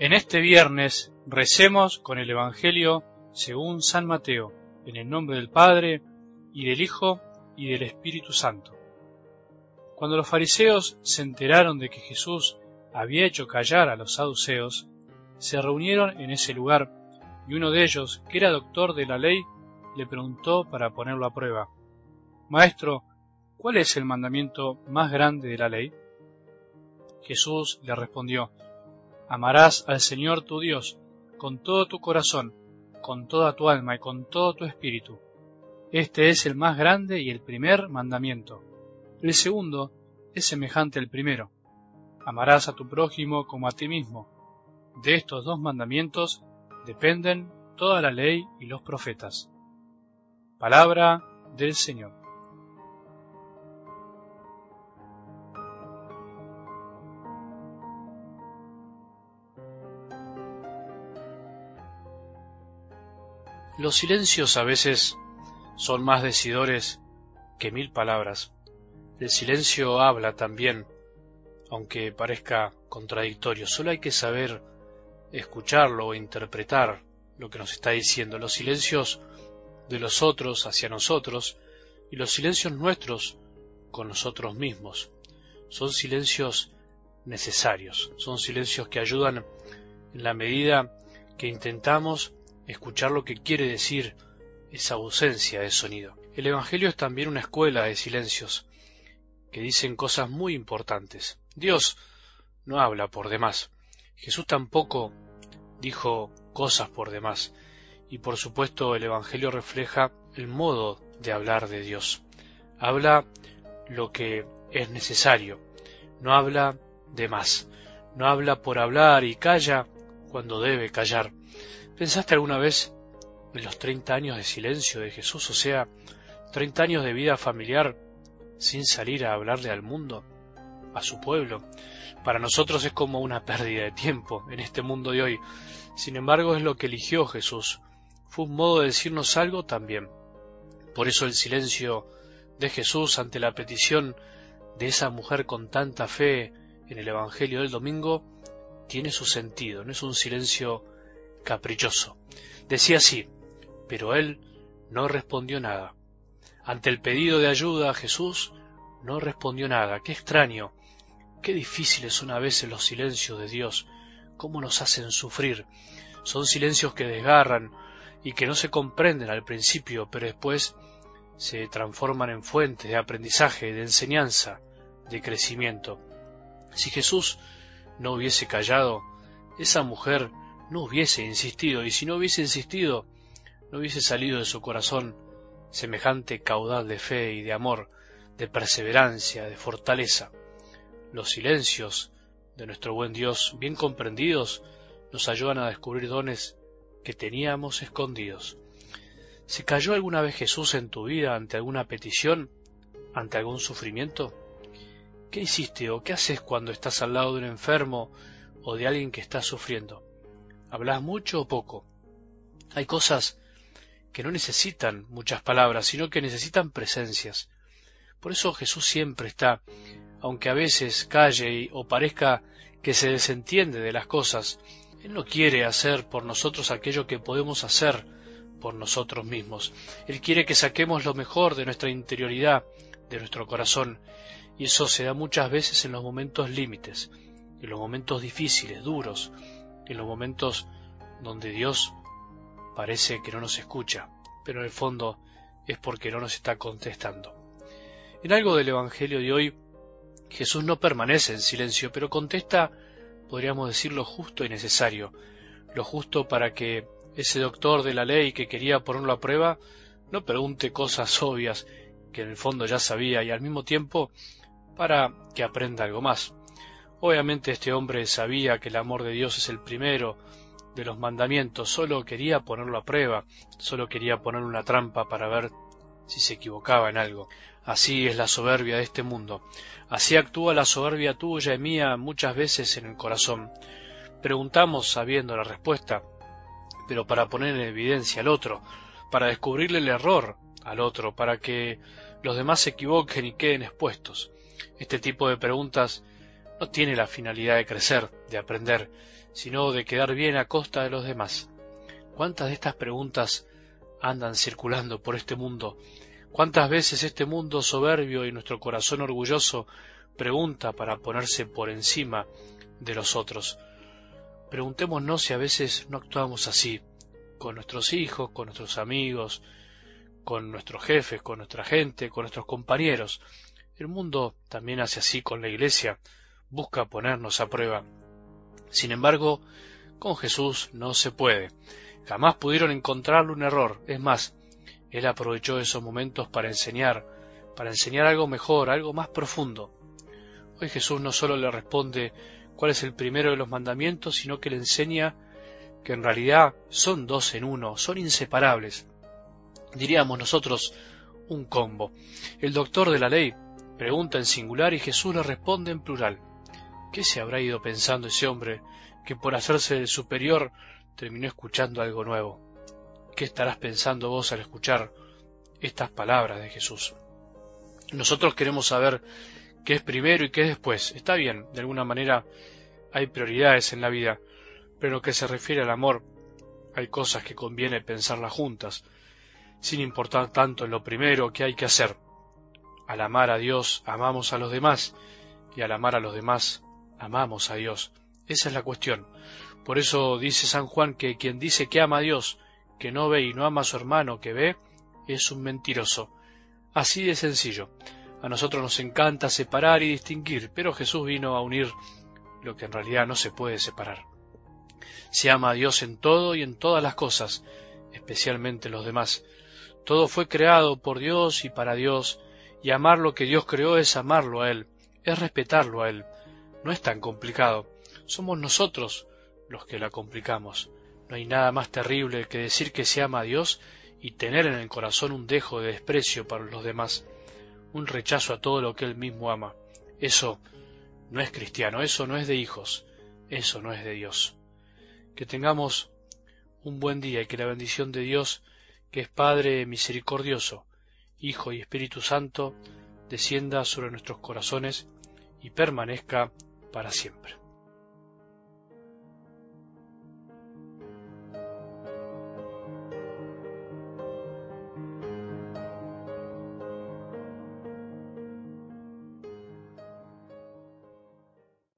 En este viernes recemos con el Evangelio según San Mateo, en el nombre del Padre, y del Hijo, y del Espíritu Santo. Cuando los fariseos se enteraron de que Jesús había hecho callar a los saduceos, se reunieron en ese lugar, y uno de ellos, que era doctor de la ley, le preguntó para ponerlo a prueba, Maestro, ¿cuál es el mandamiento más grande de la ley? Jesús le respondió, Amarás al Señor tu Dios con todo tu corazón, con toda tu alma y con todo tu espíritu. Este es el más grande y el primer mandamiento. El segundo es semejante al primero. Amarás a tu prójimo como a ti mismo. De estos dos mandamientos dependen toda la ley y los profetas. Palabra del Señor. Los silencios a veces son más decidores que mil palabras. El silencio habla también, aunque parezca contradictorio. Solo hay que saber escucharlo o interpretar lo que nos está diciendo. Los silencios de los otros hacia nosotros y los silencios nuestros con nosotros mismos. Son silencios necesarios, son silencios que ayudan en la medida que intentamos escuchar lo que quiere decir esa ausencia de sonido. El Evangelio es también una escuela de silencios que dicen cosas muy importantes. Dios no habla por demás. Jesús tampoco dijo cosas por demás. Y por supuesto el Evangelio refleja el modo de hablar de Dios. Habla lo que es necesario. No habla de más. No habla por hablar y calla cuando debe callar. ¿Pensaste alguna vez en los 30 años de silencio de Jesús, o sea, 30 años de vida familiar sin salir a hablarle al mundo, a su pueblo? Para nosotros es como una pérdida de tiempo en este mundo de hoy. Sin embargo, es lo que eligió Jesús. Fue un modo de decirnos algo también. Por eso el silencio de Jesús ante la petición de esa mujer con tanta fe en el Evangelio del domingo tiene su sentido, no es un silencio caprichoso. Decía así, pero él no respondió nada. Ante el pedido de ayuda a Jesús, no respondió nada. Qué extraño, qué difíciles son a veces los silencios de Dios, cómo nos hacen sufrir. Son silencios que desgarran y que no se comprenden al principio, pero después se transforman en fuentes de aprendizaje, de enseñanza, de crecimiento. Si Jesús no hubiese callado, esa mujer no hubiese insistido, y si no hubiese insistido, no hubiese salido de su corazón semejante caudal de fe y de amor, de perseverancia, de fortaleza. Los silencios de nuestro buen Dios, bien comprendidos, nos ayudan a descubrir dones que teníamos escondidos. ¿Se cayó alguna vez Jesús en tu vida ante alguna petición, ante algún sufrimiento? ¿Qué hiciste o qué haces cuando estás al lado de un enfermo o de alguien que está sufriendo? ¿Hablas mucho o poco? Hay cosas que no necesitan muchas palabras, sino que necesitan presencias. Por eso Jesús siempre está, aunque a veces calle o parezca que se desentiende de las cosas, Él no quiere hacer por nosotros aquello que podemos hacer por nosotros mismos. Él quiere que saquemos lo mejor de nuestra interioridad, de nuestro corazón, y eso se da muchas veces en los momentos límites, en los momentos difíciles, duros, en los momentos donde Dios parece que no nos escucha, pero en el fondo es porque no nos está contestando. En algo del Evangelio de hoy, Jesús no permanece en silencio, pero contesta, podríamos decir, lo justo y necesario, lo justo para que ese doctor de la ley que quería ponerlo a prueba no pregunte cosas obvias que en el fondo ya sabía y al mismo tiempo para que aprenda algo más. Obviamente este hombre sabía que el amor de Dios es el primero de los mandamientos, solo quería ponerlo a prueba, solo quería poner una trampa para ver si se equivocaba en algo. Así es la soberbia de este mundo. Así actúa la soberbia tuya y mía muchas veces en el corazón. Preguntamos sabiendo la respuesta, pero para poner en evidencia al otro, para descubrirle el error al otro, para que los demás se equivoquen y queden expuestos. Este tipo de preguntas no tiene la finalidad de crecer, de aprender, sino de quedar bien a costa de los demás. ¿Cuántas de estas preguntas andan circulando por este mundo? ¿Cuántas veces este mundo soberbio y nuestro corazón orgulloso pregunta para ponerse por encima de los otros? Preguntémonos si a veces no actuamos así, con nuestros hijos, con nuestros amigos, con nuestros jefes, con nuestra gente, con nuestros compañeros. El mundo también hace así con la Iglesia, busca ponernos a prueba. Sin embargo, con Jesús no se puede. Jamás pudieron encontrarle un error. Es más, Él aprovechó esos momentos para enseñar, para enseñar algo mejor, algo más profundo. Hoy Jesús no solo le responde cuál es el primero de los mandamientos, sino que le enseña que en realidad son dos en uno, son inseparables. Diríamos nosotros un combo. El doctor de la ley pregunta en singular y Jesús le responde en plural. ¿Qué se habrá ido pensando ese hombre que por hacerse el superior terminó escuchando algo nuevo? ¿Qué estarás pensando vos al escuchar estas palabras de Jesús? Nosotros queremos saber qué es primero y qué es después. Está bien, de alguna manera hay prioridades en la vida, pero lo que se refiere al amor, hay cosas que conviene pensarlas juntas, sin importar tanto en lo primero que hay que hacer. Al amar a Dios, amamos a los demás, y al amar a los demás, amamos a Dios. Esa es la cuestión. Por eso dice San Juan que quien dice que ama a Dios, que no ve y no ama a su hermano que ve, es un mentiroso. Así de sencillo. A nosotros nos encanta separar y distinguir, pero Jesús vino a unir lo que en realidad no se puede separar. Se ama a Dios en todo y en todas las cosas, especialmente los demás. Todo fue creado por Dios y para Dios, y amar lo que Dios creó es amarlo a Él, es respetarlo a Él. No es tan complicado. Somos nosotros los que la complicamos. No hay nada más terrible que decir que se ama a Dios y tener en el corazón un dejo de desprecio para los demás, un rechazo a todo lo que Él mismo ama. Eso no es cristiano, eso no es de hijos, eso no es de Dios. Que tengamos un buen día y que la bendición de Dios, que es Padre misericordioso, Hijo y Espíritu Santo, descienda sobre nuestros corazones y permanezca para siempre.